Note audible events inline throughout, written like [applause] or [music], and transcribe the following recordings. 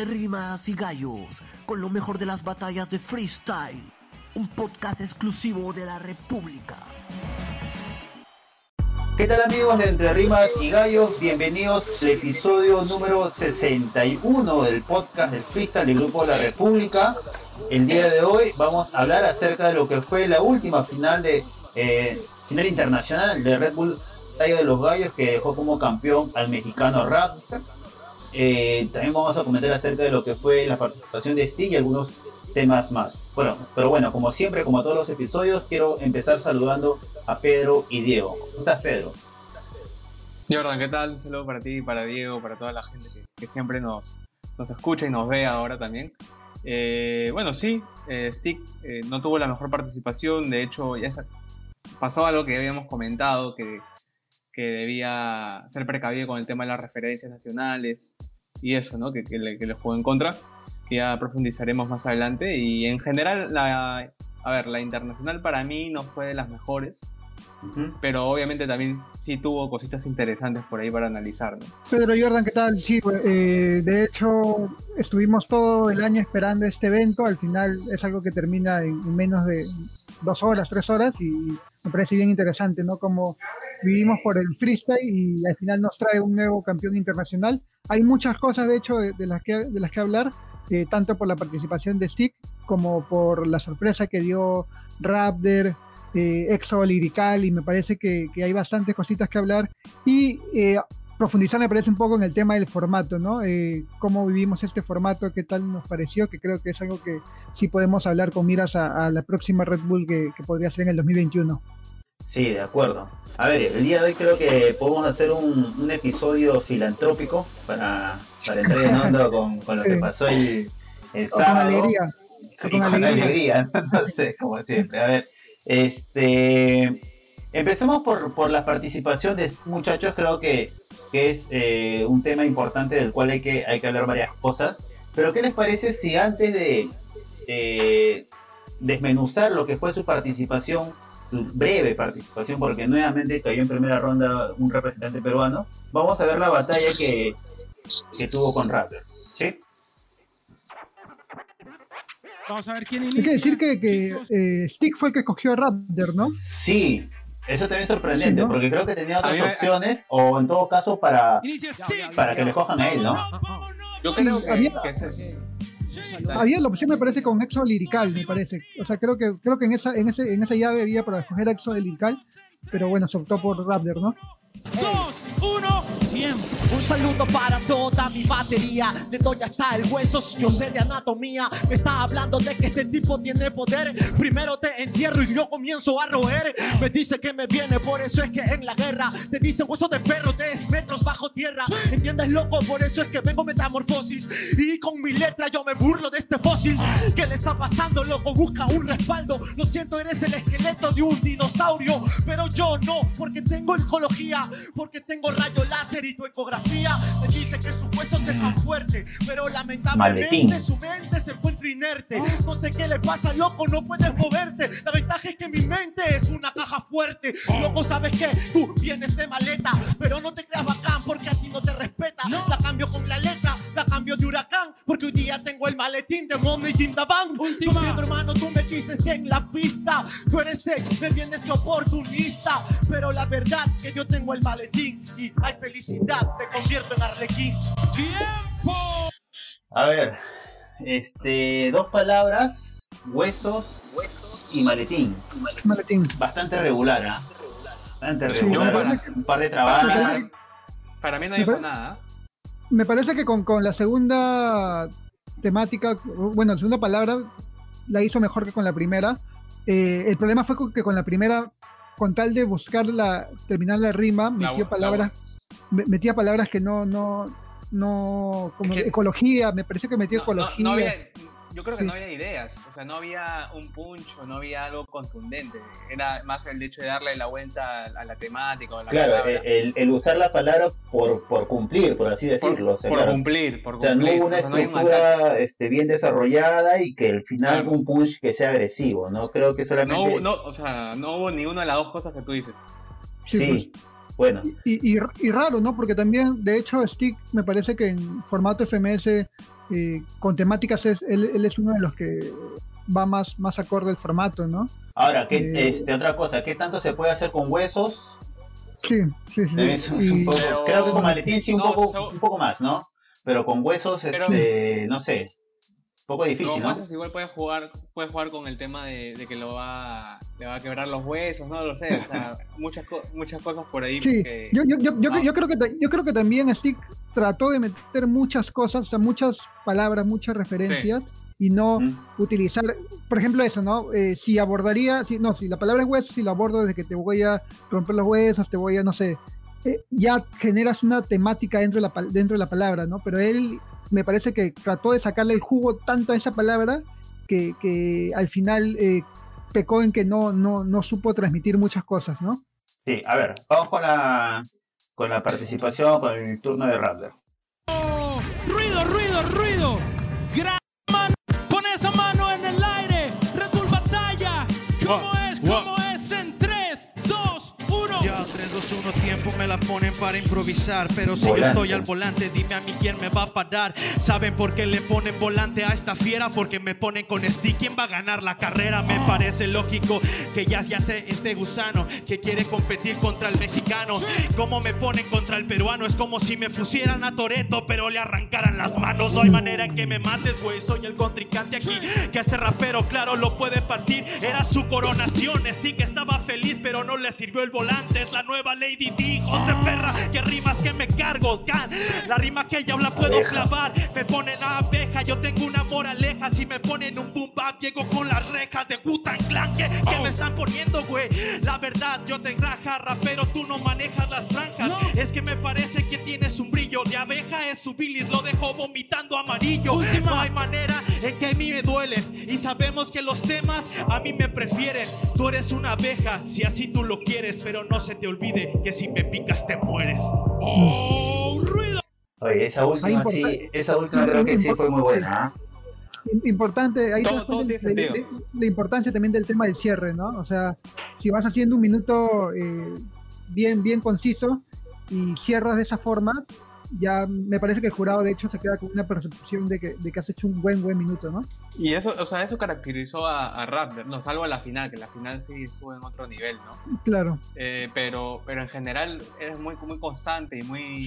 Entre rimas y gallos, con lo mejor de las batallas de freestyle. Un podcast exclusivo de la República. ¿Qué tal amigos de Entre Rimas y Gallos? Bienvenidos al episodio número 61 del podcast del freestyle del Grupo La República. El día de hoy vamos a hablar acerca de lo que fue la última final de eh, final internacional de Red Bull Tallo de los Gallos que dejó como campeón al mexicano Raptor. Eh, también vamos a comentar acerca de lo que fue la participación de Stig y algunos temas más. Bueno, pero bueno, como siempre, como todos los episodios, quiero empezar saludando a Pedro y Diego. ¿Cómo estás, Pedro? Jordan, ¿qué tal? Un saludo para ti, para Diego, para toda la gente que, siempre nos, nos escucha y nos ve ahora también. Eh, bueno, sí, eh, Stick eh, no tuvo la mejor participación, de hecho ya pasó algo que habíamos comentado, que, que, debía ser precavido con el tema de las referencias nacionales y eso, ¿no? Que, que, le, que le jugó en contra, que ya profundizaremos más adelante. Y en general, la, a ver, la internacional para mí no fue de las mejores. Pero obviamente también sí tuvo cositas interesantes por ahí para analizar. ¿no? Pedro Jordan, ¿qué tal? Sí, eh, de hecho estuvimos todo el año esperando este evento. Al final es algo que termina en, menos de dos horas, tres horas y me parece bien interesante, ¿no? Como vivimos por el freestyle y al final nos trae un nuevo campeón internacional. Hay muchas cosas, de hecho, de, las, que, de las que hablar, eh, tanto por la participación de Stick como por la sorpresa que dio Raptor, eh, exo lirical y me parece que, hay bastantes cositas que hablar y eh, profundizar me parece un poco en el tema del formato, ¿no? Eh, cómo vivimos este formato, qué tal nos pareció, que creo que es algo que sí podemos hablar con miras a, la próxima Red Bull que, podría ser en el 2021. Sí, de acuerdo. A ver, el día de hoy creo que podemos hacer un, episodio filantrópico para, para entrar en onda [laughs] con, lo que pasó el, sábado. Con alegría. con, alegría. [laughs] no sé, como siempre. A ver, este, empecemos por, por la participación de muchachos, creo que, es eh, un tema importante del cual hay que, hay que hablar varias cosas. Pero ¿qué les parece si antes de desmenuzar lo que fue su participación, su breve participación, porque nuevamente cayó en primera ronda un representante peruano, vamos a ver la batalla que, que tuvo con Raptor? ¿sí? Vamos a ver quién inicia. Hay que decir que, que eh, Stick fue el que escogió a Raptor, ¿no? Sí, eso también es sorprendente, porque creo que tenía otras opciones, o en todo caso para, para que le cojan a él, ¿no? Yo creo que, había, había la opción, me parece, con Exo Lirical, me parece. O sea, creo que, creo que en, esa, en, ese, en esa llave había para escoger Exo Lirical, pero bueno, se optó por Raptor, ¿no? Dos, uno, tiempo. Un saludo para toda mi batería. De ya está el hueso, si yo sé de anatomía. Me está hablando de que este tipo tiene poder. Primero te entierro y yo comienzo a roer. Me dice que me viene, por eso es que en la guerra te dicen hueso de perro, tres metros bajo tierra. ¿Entiendes, loco? Por eso es que vengo metamorfosis. Y con mi letra yo me burlo de este fósil. ¿Qué le está pasando, loco? Busca un respaldo. Lo siento, eres el esqueleto de un dinosaurio. Pero yo no, porque tengo ecología porque tengo rayo tu ecografía me dice que sus huesos están fuertes, pero lamentablemente su mente se encuentra inerte. No sé qué le pasa, loco, no puedes moverte. La ventaja es que mi mente es una caja fuerte. Loco, sabes que tú vienes de maleta, pero no te creas bacán porque a ti no te respeta. La cambio con la letra, cambio de huracán, porque hoy día tengo el maletín de Mommy Jim Daban. Último hermano, tú me dices que en la pista tú eres ex, me vienes de oportunista, pero la verdad que yo tengo el maletín y hay felicidad, te convierto en arlequín. ¡Tiempo! A ver, este, dos palabras, huesos, huesos y maletín. Maletín. Bastante regular, ¿ah? Bastante regular. un par de trabajos. Para mí no dijo nada. Me parece que con, con la segunda temática, bueno, la segunda palabra la hizo mejor que con la primera. Eh, el problema fue que con la primera con tal de buscar la, terminar la rima, metió palabras, metía palabras que no, no, no, como ecología, me parece que metió ecología yo creo que no había ideas, o sea, no había un punch no había algo contundente. Era más el hecho de darle la vuelta a la temática. O la claro, el, usar la palabra por, por cumplir, por así decirlo. Por, cumplir, por cumplir. O sea, no hubo una estructura este, bien desarrollada y que al final un punch que sea agresivo, ¿no? Creo que solamente... No, no, o sea, no hubo ni una de las dos cosas que tú dices. Sí. Pues. Bueno. Y, y, raro, ¿no? Porque también, de hecho, Stick me parece que en formato FMS eh, con temáticas es, él, es uno de los que va más, más acorde al formato, ¿no? Ahora, ¿qué, eh, este, otra cosa, ¿qué tanto se puede hacer con huesos? Sí, sí, sí. creo que con maletín sí un, poco, un poco más, ¿no? Pero con huesos, este, no sé, poco difícil, ¿no? igual puede jugar, puede jugar con el tema de, que lo va, le va a quebrar los huesos, no lo sé, o sea, [laughs] muchas, muchas cosas por ahí. Sí, yo, yo, yo, yo, creo que, yo creo que también Stick trató de meter muchas cosas, o sea, muchas palabras, muchas referencias. Y no utilizar, por ejemplo, eso, ¿no? Eh, si abordaría, si, no, si la palabra es hueso, si lo abordo desde que te voy a romper los huesos, te voy a, no sé, eh, ya generas una temática dentro de, la, dentro de la palabra, ¿no? Pero él me parece que trató de sacarle el jugo tanto a esa palabra que, al final eh, pecó en que no, no, no supo transmitir muchas cosas, ¿no? Sí, a ver, vamos con la, con la participación, con el turno de Raptor. ruido, ruido, ruido. Gran mano, pone esa mano en el aire. Red Batalla. ¿Cómo es? Ya, 3, 2, 1, tiempo me la ponen para improvisar. Pero si yo estoy al volante, dime a mí quién me va a parar. ¿Saben por qué le ponen volante a esta fiera? Porque me ponen con stick. ¿Quién va a ganar la carrera? Me parece lógico que ya, ya sé este gusano que quiere competir contra el mexicano. Como me ponen contra el peruano? Es como si me pusieran a Toreto, pero le arrancaran las manos. No hay manera en que me mates, güey. Soy el contrincante aquí. Que este rapero, claro, lo puede partir. Era su coronación. Stick estaba feliz, pero no le sirvió el volante. Es la nueva Lady D, hijos de perra. Que rimas que me cargo, can. La rima que ella habla puedo clavar. Me ponen a abeja, yo tengo una moraleja. Si me ponen un boom bap, llego con las rejas de Wutan Clan. Que, me están poniendo, güey. La verdad, yo te raja, rapero, tú no manejas las franjas. Es que me parece que tienes un brillo de abeja. Es su bilis, lo dejo vomitando amarillo. No hay manera en que a mí me duelen. Y sabemos que los temas a mí me prefieren. Tú eres una abeja, si así tú lo quieres, pero no se te olvide que si me picas te mueres. ¡Oh, ruido! Oye, esa última sí, esa última creo que sí fue muy buena. ¿ah? Importante, ahí todo, la importancia también del tema del cierre, ¿no? O sea, si vas haciendo un minuto eh, bien, bien conciso y cierras de esa forma, ya me parece que el jurado de hecho se queda con una percepción de que, de que has hecho un buen, buen minuto, ¿no? Y eso, o sea, eso caracterizó a, a Raptor, no salvo a la final, que la final sí sube en otro nivel, ¿no? Claro. Eh, pero, pero en general es muy, muy constante y muy,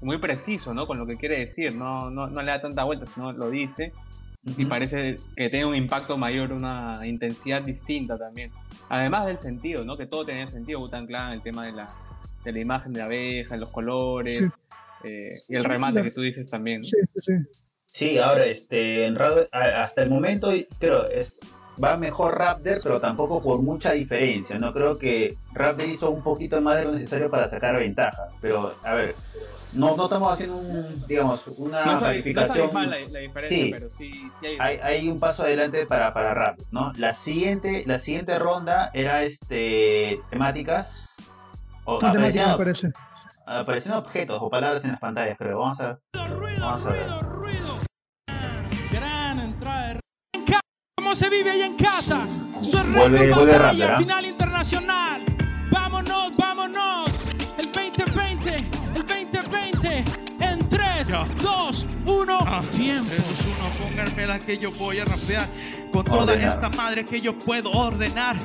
muy preciso, ¿no? Con lo que quiere decir, no, no, no le da tanta vuelta, sino lo dice. Y parece que tiene un impacto mayor, una intensidad distinta también. Además del sentido, ¿no? Que todo tenía sentido, Butan Clan, el tema de la, de la imagen de abeja, los colores, eh, y el remate que tú dices también. Sí, sí, sí. ahora, este, en hasta el momento creo es va mejor Raptor, pero tampoco por mucha diferencia. No creo que Raptor hizo un poquito más de lo necesario para sacar ventaja. Pero, a ver, no, no estamos haciendo un, digamos, una no calificación. No la, la, diferencia, pero sí, sí hay... hay... un paso adelante para, para Raptor, ¿no? La siguiente, la siguiente ronda era este temáticas. O, temáticas parece aparecen objetos o palabras en las pantallas, creo. Vamos a, vamos a ver. Gran entrada ¿Cómo se vive ahí en casa? vuelve, vuelve rápido, ¿eh? final internacional. Vámonos, vámonos. El 2020, el 2020. En 3, 2, 1, tiempo. 3, 2, 1, pónganme la que yo voy a rapear. Con toda esta madre que yo puedo ordenar.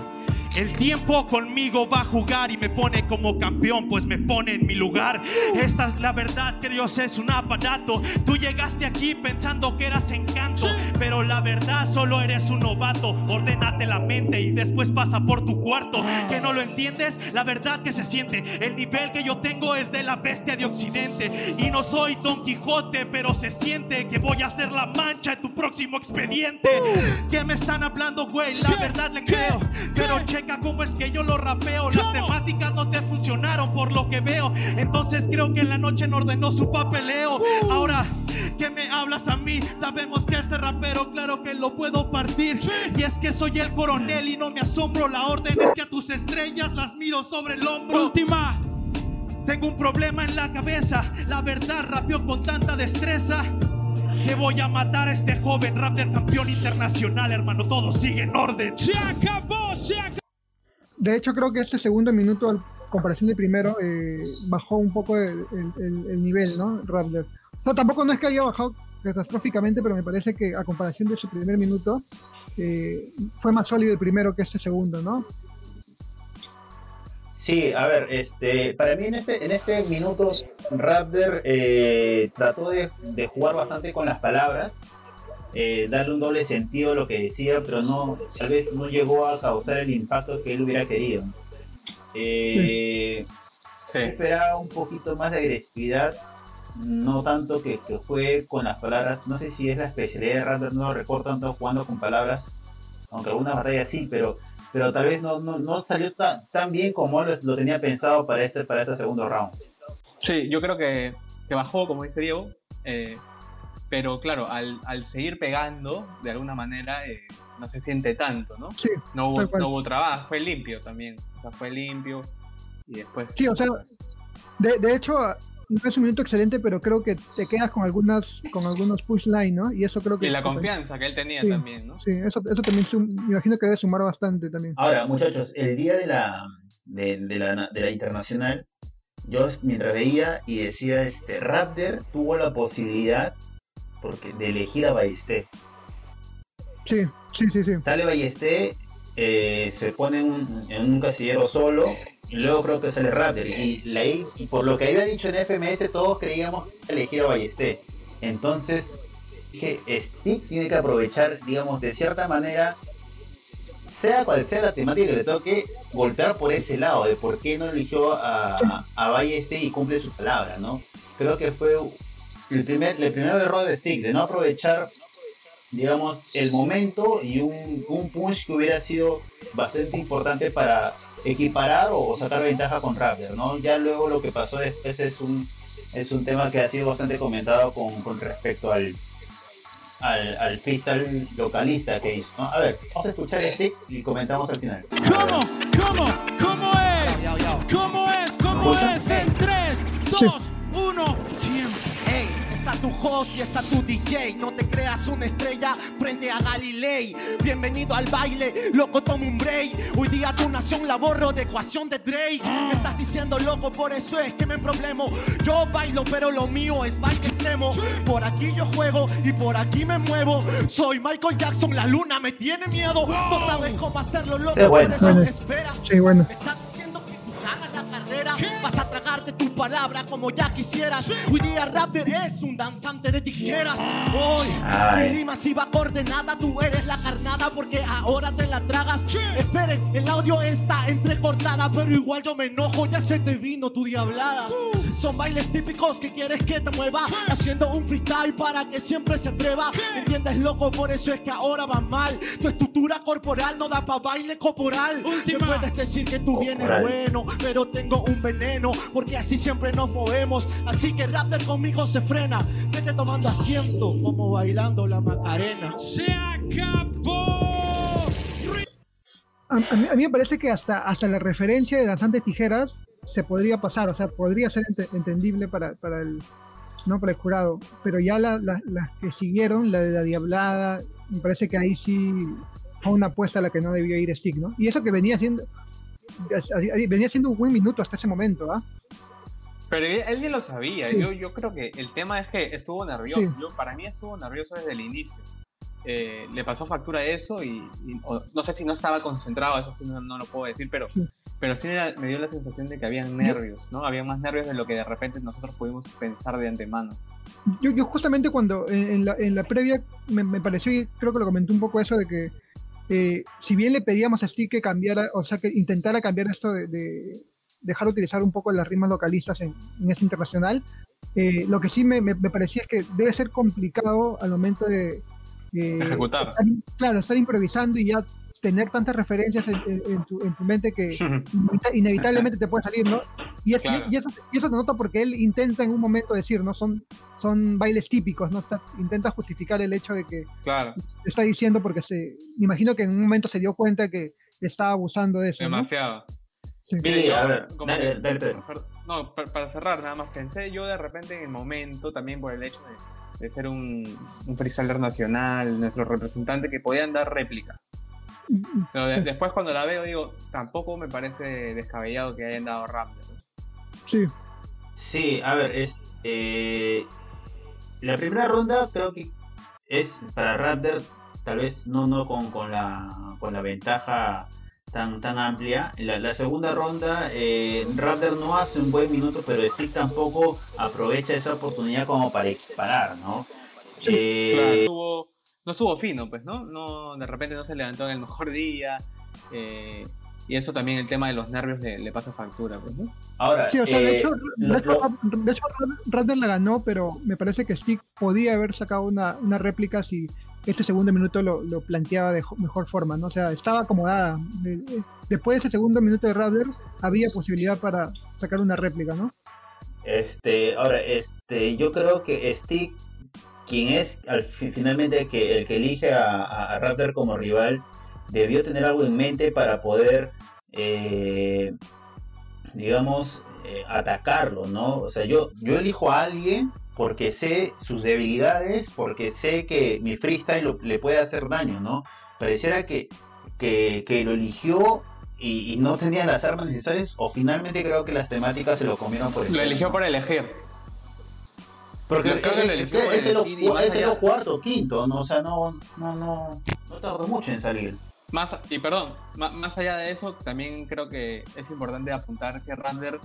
El tiempo conmigo va a jugar y me pone como campeón, pues me pone en mi lugar. Esta es la verdad que Dios es un aparato. Tú llegaste aquí pensando que eras encanto, pero la verdad solo eres un novato. Ordénate la mente y después pasa por tu cuarto. Que no lo entiendes, la verdad que se siente. El nivel que yo tengo es de la bestia de Occidente. Y no soy Don Quijote, pero se siente que voy a ser la mancha en tu próximo expediente. ¿Qué me están hablando, güey? La verdad le creo, pero checa cómo es que yo lo rapeo. Las temáticas no te funcionaron por lo que veo. Entonces creo que en la noche no ordenó su papeleo. Uh. Ahora, ¿qué me hablas a mí? Sabemos que este rapero, claro que lo puedo partir. Y es que soy el coronel y no me asombro. La orden es que a tus estrellas las miro sobre el hombro. Última. Tengo un problema en la cabeza. La verdad, rapeo con tanta destreza. Que voy a matar a este joven rap del campeón internacional, hermano. Todo sigue en orden. Se acabó, se acabó. De hecho, creo que este segundo minuto comparación del primero, eh, bajó un poco el, el, nivel, ¿no? Raptor. O sea, tampoco no es que haya bajado catastróficamente, pero me parece que a comparación de su primer minuto, eh, fue más sólido el primero que este segundo, ¿no? Sí, a ver, este, para mí en este, en este minuto Raptor eh, trató de, jugar bastante con las palabras, eh, darle un doble sentido a lo que decía, pero no, tal vez no llegó a causar el impacto que él hubiera querido. Eh, Esperaba un poquito más de agresividad, no tanto que, que, fue con las palabras, no sé si es la especialidad de Raptor, no lo recuerdo tanto jugando con palabras, aunque algunas batallas sí, pero pero tal vez no, no, salió tan, bien como lo, lo, tenía pensado para este, para este segundo round. Sí, yo creo que, que bajó, como dice Diego, eh, pero claro, al, al, seguir pegando, de alguna manera, eh, no se siente tanto, ¿no? Sí. No hubo, no hubo trabajo, fue limpio también, o sea, fue limpio y después... Sí, o sea, de, de hecho, no es un minuto excelente, pero creo que te quedas con algunas con algunos push line, ¿no? Y eso creo que... Y la confianza que él tenía también, ¿no? Sí, eso, eso también me imagino que debe sumar bastante también. Ahora, muchachos, el día de la, de, la, de la internacional, yo mientras veía y decía, este, Raptor tuvo la posibilidad porque, de elegir a Ballesté. Sí, sí, sí, sí. Sale Ballesté, eh, se pone en un casillero solo y luego creo que sale Raptor. Y, la, por lo que había dicho en FMS, todos creíamos elegir a Ballesté. Entonces, dije, Stick tiene que aprovechar, digamos, de cierta manera, sea cual sea la temática que le toque, golpear por ese lado, de por qué no eligió a, a y cumple su palabra, ¿no? Creo que fue el primer, el primer error de Stick, de no aprovechar digamos, el momento y un, un punch que hubiera sido bastante importante para equiparar o sacar ventaja con Raptor, ¿no? Ya luego lo que pasó después es un, es un tema que ha sido bastante comentado con, con respecto al, al, al freestyle localista que hizo, A ver, vamos a escuchar este y comentamos al final. ¿Cómo? ¿Cómo? ¿Cómo es? ¿Cómo es? ¿Cómo es? En 3, 2, 1, tiempo está tu host y está tu DJ. No te creas una estrella, prende a Galilei. Bienvenido al baile, loco, toma un break. Hoy día tu nación la borro de ecuación de Drake. Me estás diciendo loco, por eso es que me problemo. Yo bailo, pero lo mío es baile extremo. Por aquí yo juego y por aquí me muevo. Soy Michael Jackson, la luna me tiene miedo. No sabes cómo hacerlo, loco, por eso espera. Sí, bueno. estás diciendo Vas a tragarte tu palabra como ya quisieras. Hoy día Raptor es un danzante de tijeras. Hoy mi rima si va coordenada, tú eres la carnada porque ahora te la tragas. Esperen, el audio está entrecortada, pero igual yo me enojo, ya se te vino tu diablada. Son bailes típicos que quieres que te mueva, haciendo un freestyle para que siempre se atreva. ¿Entiendes, loco? Por eso es que ahora va mal. Tu estructura corporal no da pa' baile corporal. Última. puedes decir que tú vienes bueno, pero tengo un veneno, porque así siempre nos movemos. Así que Raptor conmigo se frena. Vete tomando asiento, como bailando la Macarena. Se acabó. A, mí, me parece que hasta, hasta la referencia de Danzantes Tijeras se podría pasar, o sea, podría ser entendible para, para, el, no para el jurado, pero ya las que siguieron, la de la Diablada, me parece que ahí sí fue una apuesta a la que no debió ir Stick, ¿no? Y eso que venía siendo, venía siendo un buen minuto hasta ese momento, ¿ah? Pero él ya lo sabía. Yo, yo creo que el tema es que estuvo nervioso. Yo, para mí estuvo nervioso desde el inicio. Eh, le pasó factura eso y, no sé si no estaba concentrado, eso sí no, lo puedo decir, pero sí, pero sí me, dio la sensación de que habían nervios, ¿no? Había más nervios de lo que de repente nosotros pudimos pensar de antemano. Yo, yo justamente cuando en la, en la previa me, me, pareció, y creo que lo comenté un poco eso de que eh, si bien le pedíamos a Steve que cambiara, o sea, que intentara cambiar esto de dejar utilizar un poco las rimas localistas en, en este internacional. Eh, lo que sí me, me, parecía es que debe ser complicado al momento de... Ejecutar. claro, estar improvisando y ya tener tantas referencias en, tu, en tu, mente que [laughs] inevitablemente te puede salir, ¿no? Y, es, y, eso, y, eso, se nota porque él intenta en un momento decir, ¿no? Son, son bailes típicos, ¿no? Está, intenta justificar el hecho de que claro. está diciendo porque se, me imagino que en un momento se dio cuenta que estaba abusando de eso. Demasiado. Sí, No, para, cerrar, nada más pensé yo de repente en el momento, también por el hecho de, ser un, un freestyler nacional, nuestro representante, que podían dar réplica. Pero de- después cuando la veo digo, tampoco me parece descabellado que hayan dado Raptor. Sí, Sí, a ver, es eh, la primera ronda creo que es para Raptor tal vez no no con, con la con la ventaja tan tan amplia. La, la segunda ronda eh, Raptor no hace un buen minuto, pero Stick tampoco aprovecha esa oportunidad como para disparar, ¿no? Sí, Eh, Claro, no estuvo fino, pues, ¿no? no De repente no se levantó en el [laughs] mejor día. eh, y eso también el tema de los nervios le, le pasa factura, pues, ¿no? Ahora, sí, o sea, de eh, hecho, lo- de hecho, lo- de hecho, Raptor la ganó, pero me parece que Stick podía haber sacado una, una réplica si este segundo minuto lo, lo planteaba de jo- mejor forma, ¿no? O sea, estaba acomodada. De- de- después de ese segundo minuto de Raptor, había posibilidad para sacar una réplica, ¿no? Este, ahora, este, yo creo que Stick, quien es al fi- finalmente el que, el que elige a, a- a Raptor como rival, debió tener algo en mente para poder, eh, digamos, eh, atacarlo, ¿no? O sea, yo, yo elijo a alguien porque sé sus debilidades, porque sé que mi freestyle lo- le puede hacer daño, ¿no? Pareciera que, que, que lo eligió y, y no tenía las armas necesarias, o finalmente creo que las temáticas se lo comieron por Lo encima, eligió por elegir. Porque es, el, cuarto, quinto, ¿no? O sea, no, no, no, no tardó mucho en salir. Más, y perdón, más allá de eso, también creo que es importante apuntar que Raptor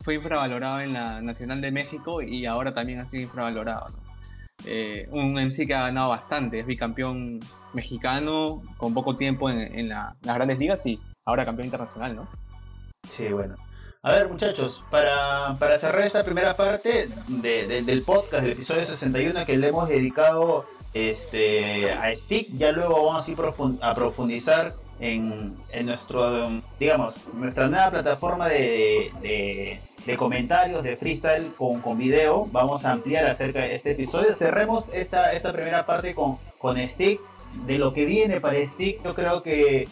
fue infravalorado en la Nacional de México y ahora también ha sido infravalorado. ¿no? Eh, un MC que ha ganado bastante, es bicampeón mexicano con poco tiempo en, en la- las grandes ligas y ahora campeón internacional, ¿no? Sí, bueno. A ver, muchachos, para, para cerrar esta primera parte de- de- del podcast, del episodio 61 que le hemos dedicado este, a Stick, ya luego vamos a profundizar en, en nuestro, digamos, nuestra nueva plataforma de, de- de comentarios, de freestyle con, con video. Vamos a ampliar acerca de este episodio. Cerremos esta, esta primera parte con, con Stick. De lo que viene para Stick, yo creo que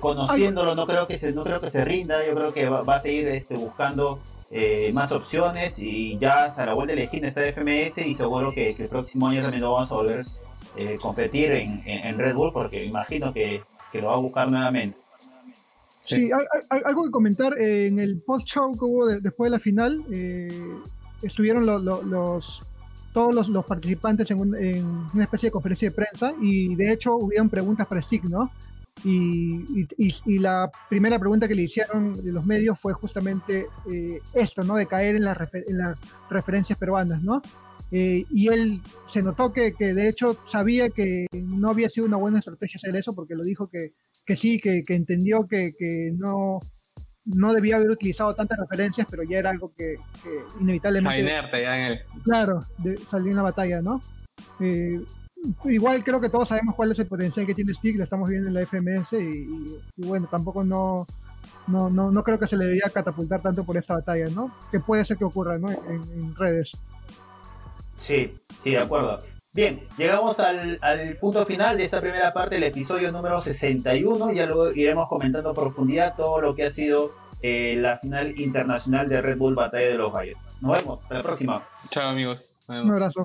conociéndolo, no creo que se, no creo que se rinda. Yo creo que va, va a seguir este, buscando eh, más opciones y ya a la vuelta de la esquina está FMS y seguro que, que el próximo año también lo vamos a volver a competir en, en- en Red Bull porque imagino que, que lo va a buscar nuevamente. Sí, hay- hay- algo que comentar eh, en el post-show que hubo de- después de la final. eh, estuvieron lo- lo- los todos los, los participantes en, un- en una especie de conferencia de prensa y de hecho hubieron preguntas para Stick, ¿no? Y, y- y- la primera pregunta que le hicieron de los medios fue justamente eh, esto, ¿no? De caer en las, refer- en las referencias peruanas, ¿no? Eh, y él se notó que, que de hecho sabía que no había sido una buena estrategia hacer eso porque lo dijo que, que sí, que, que entendió que, no, no debía haber utilizado tantas referencias, pero ya era algo que, inevitablemente, inerte ya en el. claro, de- salió en la batalla, ¿no? Eh, igual creo que todos sabemos cuál es el potencial que tiene Stick, lo estamos viendo en la FMS y, y- y bueno, tampoco no, no, no, no creo que se le debería catapultar tanto por esta batalla, ¿no? Que puede ser que ocurra, ¿no? En, en redes. Sí, sí, de acuerdo. Bien, llegamos al, al punto final de esta primera parte del episodio número 61. Ya luego iremos comentando a profundidad todo lo que ha sido eh, la final internacional de Red Bull Batalla de los Gallos. Nos vemos, hasta la próxima. Chao, amigos. Nos Un abrazo.